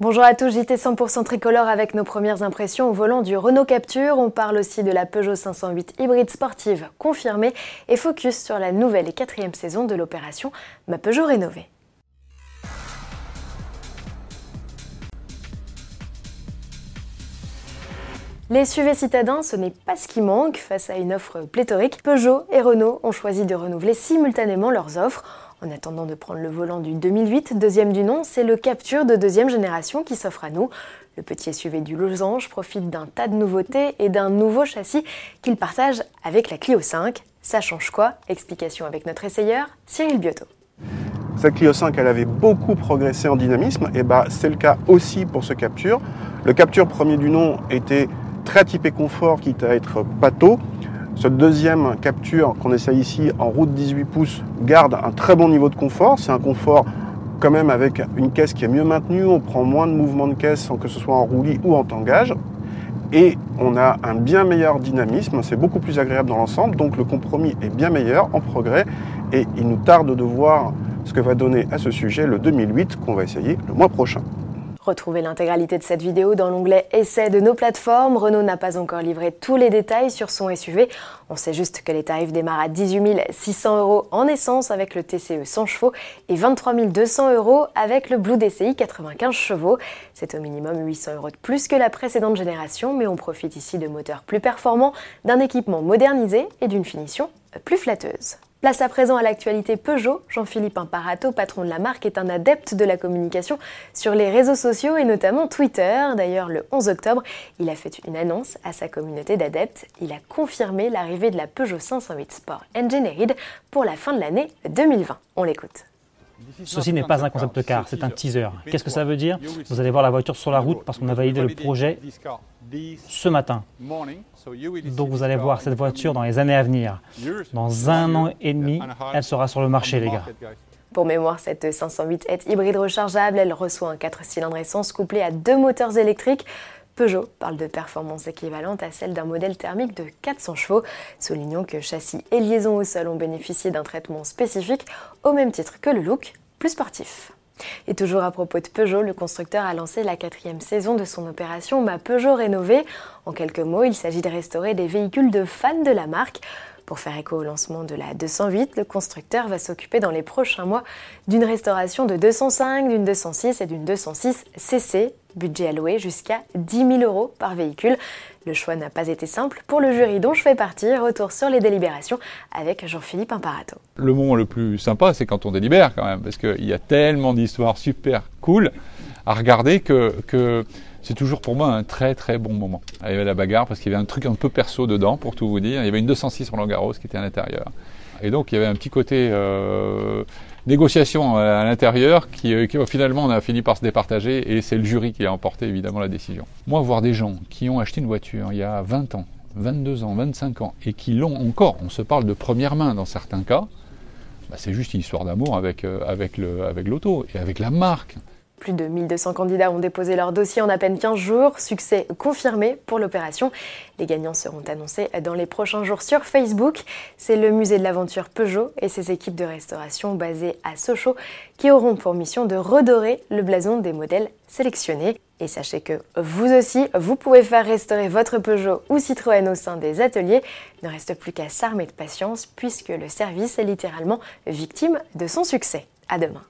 Bonjour à tous, JT 100% tricolore avec nos premières impressions au volant du Renault Capture. On parle aussi de la Peugeot 508 hybride sportive confirmée et focus sur la nouvelle et quatrième saison de l'opération Ma Peugeot rénovée. Les SUV citadins, ce n'est pas ce qui manque. Face à une offre pléthorique, Peugeot et Renault ont choisi de renouveler simultanément leurs offres. En attendant de prendre le volant du 2008, deuxième du nom, c'est le Capture de deuxième génération qui s'offre à nous. Le petit SUV du Losange profite d'un tas de nouveautés et d'un nouveau châssis qu'il partage avec la Clio 5. Ça change quoi? Explication avec notre essayeur, Cyril Biotto. Cette Clio 5, elle avait beaucoup progressé en dynamisme, et bah c'est le cas aussi pour ce Capture. Le Capture premier du nom était très typé confort, quitte à être pato. Ce deuxième capture qu'on essaye ici en route 18 pouces garde un très bon niveau de confort. C'est un confort quand même avec une caisse qui est mieux maintenue. On prend moins de mouvements de caisse sans que ce soit en roulis ou en tangage. Et on a un bien meilleur dynamisme, c'est beaucoup plus agréable dans l'ensemble, donc le compromis est bien meilleur, en progrès, et il nous tarde de voir ce que va donner à ce sujet le 2008 qu'on va essayer le mois prochain. Retrouvez l'intégralité de cette vidéo dans l'onglet Essai de nos plateformes. Renault n'a pas encore livré tous les détails sur son SUV. On sait juste que les tarifs démarrent à 18 600 euros en essence avec le TCE 100 chevaux et 23 200 euros avec le Blue DCI 95 chevaux. C'est au minimum 800 euros de plus que la précédente génération, mais on profite ici de moteurs plus performants, d'un équipement modernisé et d'une finition plus flatteuse. Place à présent à l'actualité Peugeot. Jean-Philippe Imparato, patron de la marque, est un adepte de la communication sur les réseaux sociaux et notamment Twitter. D'ailleurs, le 11 octobre, il a fait une annonce à sa communauté d'adeptes. Il a confirmé l'arrivée de la Peugeot 508 Sport Engineered pour la fin de l'année 2020. On l'écoute. Ceci n'est pas un concept car, c'est un teaser. Qu'est-ce que ça veut dire? Vous allez voir la voiture sur la route parce qu'on a validé le projet ce matin. Donc vous allez voir cette voiture dans les années à venir. Dans un an et demi, elle sera sur le marché, les gars. Pour mémoire, cette 508 est hybride rechargeable. Elle reçoit un 4 cylindres essence couplé à deux moteurs électriques. Peugeot parle de performances équivalentes à celles d'un modèle thermique de 400 chevaux. Soulignons que châssis et liaison au sol ont bénéficié d'un traitement spécifique au même titre que le look plus sportif. Et toujours à propos de Peugeot, le constructeur a lancé la quatrième saison de son opération Ma Peugeot rénovée. En quelques mots, il s'agit de restaurer des véhicules de fans de la marque. Pour faire écho au lancement de la 208, le constructeur va s'occuper dans les prochains mois d'une restauration de 205, d'une 206 et d'une 206 CC, budget alloué jusqu'à 10 000 euros par véhicule. Le choix n'a pas été simple pour le jury dont je fais partie. Retour sur les délibérations avec Jean-Philippe Imparato. Le moment le plus sympa, c'est quand on délibère quand même, parce qu'il y a tellement d'histoires super cool à regarder que, c'est toujours pour moi un très très bon moment. Il y avait la bagarre parce qu'il y avait un truc un peu perso dedans, pour tout vous dire. Il y avait une 206 Roland Garros qui était à l'intérieur. Et donc il y avait un petit côté euh, négociation à l'intérieur qui, euh, qui, finalement on a fini par se départager et c'est le jury qui a emporté évidemment la décision. Moi, voir des gens qui ont acheté une voiture il y a 20 ans, 22 ans, 25 ans et qui l'ont encore, on se parle de première main dans certains cas, bah, c'est juste une histoire d'amour avec, euh, avec l'auto avec et avec la marque. Plus de 1200 candidats ont déposé leur dossier en à peine 15 jours. Succès confirmé pour l'opération. Les gagnants seront annoncés dans les prochains jours sur Facebook. C'est le musée de l'aventure Peugeot et ses équipes de restauration basées à Sochaux qui auront pour mission de redorer le blason des modèles sélectionnés. Et sachez que vous aussi, vous pouvez faire restaurer votre Peugeot ou Citroën au sein des ateliers. Ne reste plus qu'à s'armer de patience puisque le service est littéralement victime de son succès. À demain.